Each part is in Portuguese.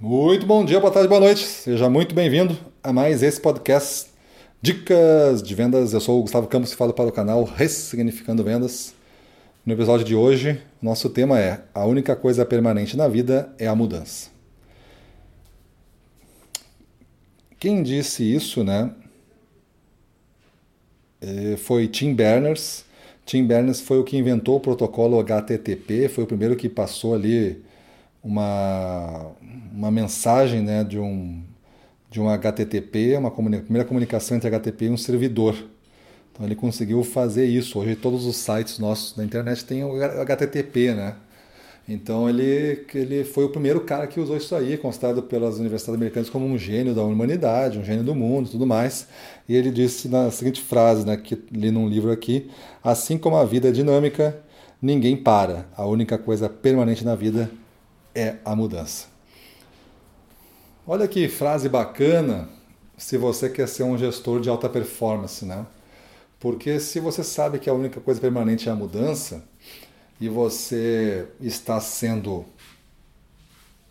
Muito bom dia, boa tarde, boa noite. Seja muito bem-vindo a mais esse podcast Dicas de Vendas. Eu sou o Gustavo Campos e falo para o canal Ressignificando Vendas. No episódio de hoje, nosso tema é A única coisa permanente na vida é a mudança. Quem disse isso, né? É, foi Tim Berners. Tim Berners foi o que inventou o protocolo HTTP, foi o primeiro que passou ali uma, uma mensagem né, de, um, de um HTTP, uma comuni primeira comunicação entre HTTP e um servidor. Então ele conseguiu fazer isso. Hoje todos os sites nossos da internet têm o HTTP, né? Então ele, ele foi o primeiro cara que usou isso aí, considerado pelas universidades americanas como um gênio da humanidade, um gênio do mundo, tudo mais. E ele disse na seguinte frase, né, que li num livro aqui: assim como a vida é dinâmica, ninguém para. A única coisa permanente na vida é a mudança. Olha que frase bacana se você quer ser um gestor de alta performance, né? Porque se você sabe que a única coisa permanente é a mudança e você está sendo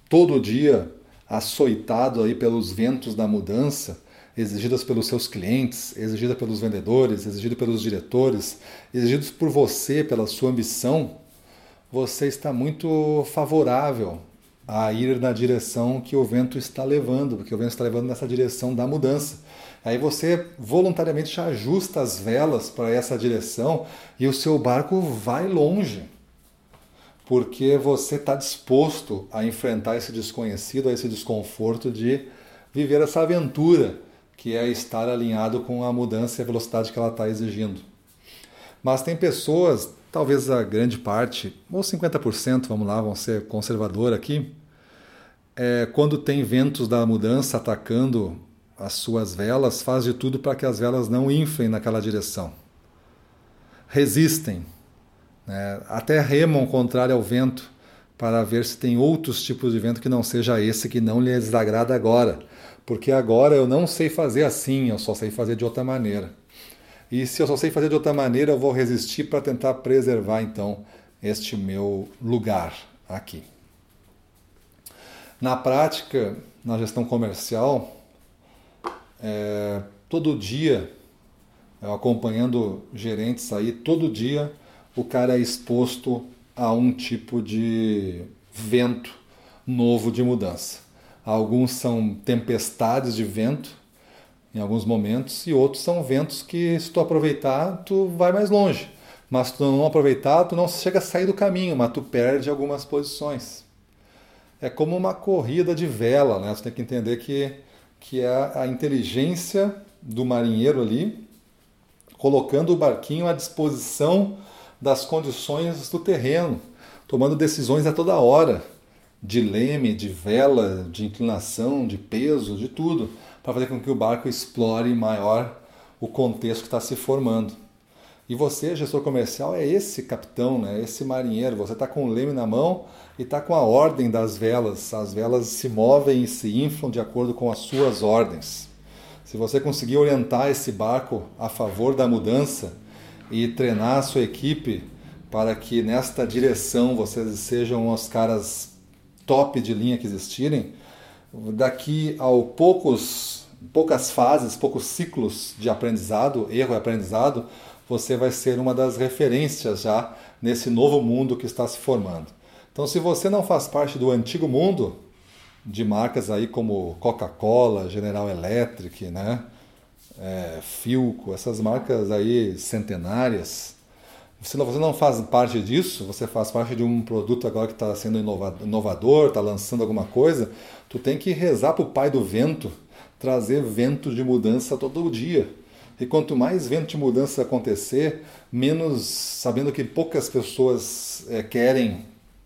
todo dia açoitado aí pelos ventos da mudança, exigidas pelos seus clientes, exigida pelos vendedores, exigida pelos diretores, exigidos por você, pela sua ambição, você está muito favorável a ir na direção que o vento está levando, porque o vento está levando nessa direção da mudança. Aí você voluntariamente ajusta as velas para essa direção e o seu barco vai longe, porque você está disposto a enfrentar esse desconhecido, esse desconforto de viver essa aventura que é estar alinhado com a mudança e a velocidade que ela está exigindo. Mas tem pessoas talvez a grande parte, ou 50%, vamos lá, vamos ser conservador aqui, é, quando tem ventos da mudança atacando as suas velas, faz de tudo para que as velas não inflem naquela direção. Resistem, né? até remam contrário ao vento, para ver se tem outros tipos de vento que não seja esse que não lhes agrada agora. Porque agora eu não sei fazer assim, eu só sei fazer de outra maneira. E se eu só sei fazer de outra maneira, eu vou resistir para tentar preservar então este meu lugar aqui. Na prática, na gestão comercial, é, todo dia, acompanhando gerentes aí, todo dia o cara é exposto a um tipo de vento novo de mudança. Alguns são tempestades de vento, em alguns momentos, e outros são ventos que, se tu aproveitar, tu vai mais longe. Mas se tu não aproveitar, tu não chega a sair do caminho, mas tu perde algumas posições. É como uma corrida de vela, né? Você tem que entender que, que é a inteligência do marinheiro ali, colocando o barquinho à disposição das condições do terreno, tomando decisões a toda hora, de leme, de vela, de inclinação, de peso, de tudo para fazer com que o barco explore maior o contexto que está se formando. E você, gestor comercial, é esse capitão, né? esse marinheiro. Você está com o leme na mão e está com a ordem das velas. As velas se movem e se inflam de acordo com as suas ordens. Se você conseguir orientar esse barco a favor da mudança e treinar a sua equipe para que nesta direção vocês sejam os caras top de linha que existirem, daqui a poucos poucas fases, poucos ciclos de aprendizado, erro e aprendizado, você vai ser uma das referências já nesse novo mundo que está se formando. Então, se você não faz parte do antigo mundo, de marcas aí como Coca-Cola, General Electric, né? É, Filco, essas marcas aí centenárias, se você não faz parte disso, você faz parte de um produto agora que está sendo inovador, está lançando alguma coisa, tu tem que rezar para o pai do vento trazer vento de mudança todo dia. E quanto mais vento de mudança acontecer, menos, sabendo que poucas pessoas é, querem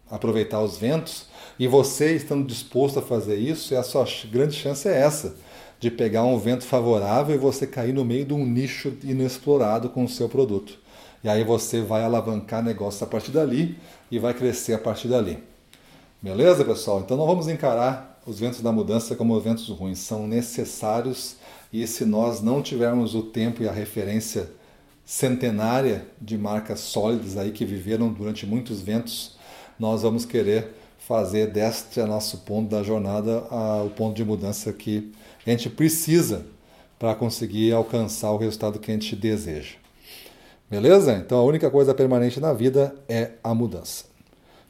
aproveitar os ventos, e você estando disposto a fazer isso, a sua grande chance é essa, de pegar um vento favorável e você cair no meio de um nicho inexplorado com o seu produto. E aí você vai alavancar negócio a partir dali e vai crescer a partir dali. Beleza, pessoal? Então não vamos encarar os ventos da mudança como ventos ruins, são necessários e se nós não tivermos o tempo e a referência centenária de marcas sólidas aí que viveram durante muitos ventos, nós vamos querer fazer deste nosso ponto da jornada a, o ponto de mudança que a gente precisa para conseguir alcançar o resultado que a gente deseja. Beleza? Então a única coisa permanente na vida é a mudança.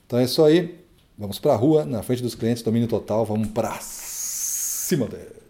Então é isso aí. Vamos para a rua, na frente dos clientes, domínio total, vamos para cima deles.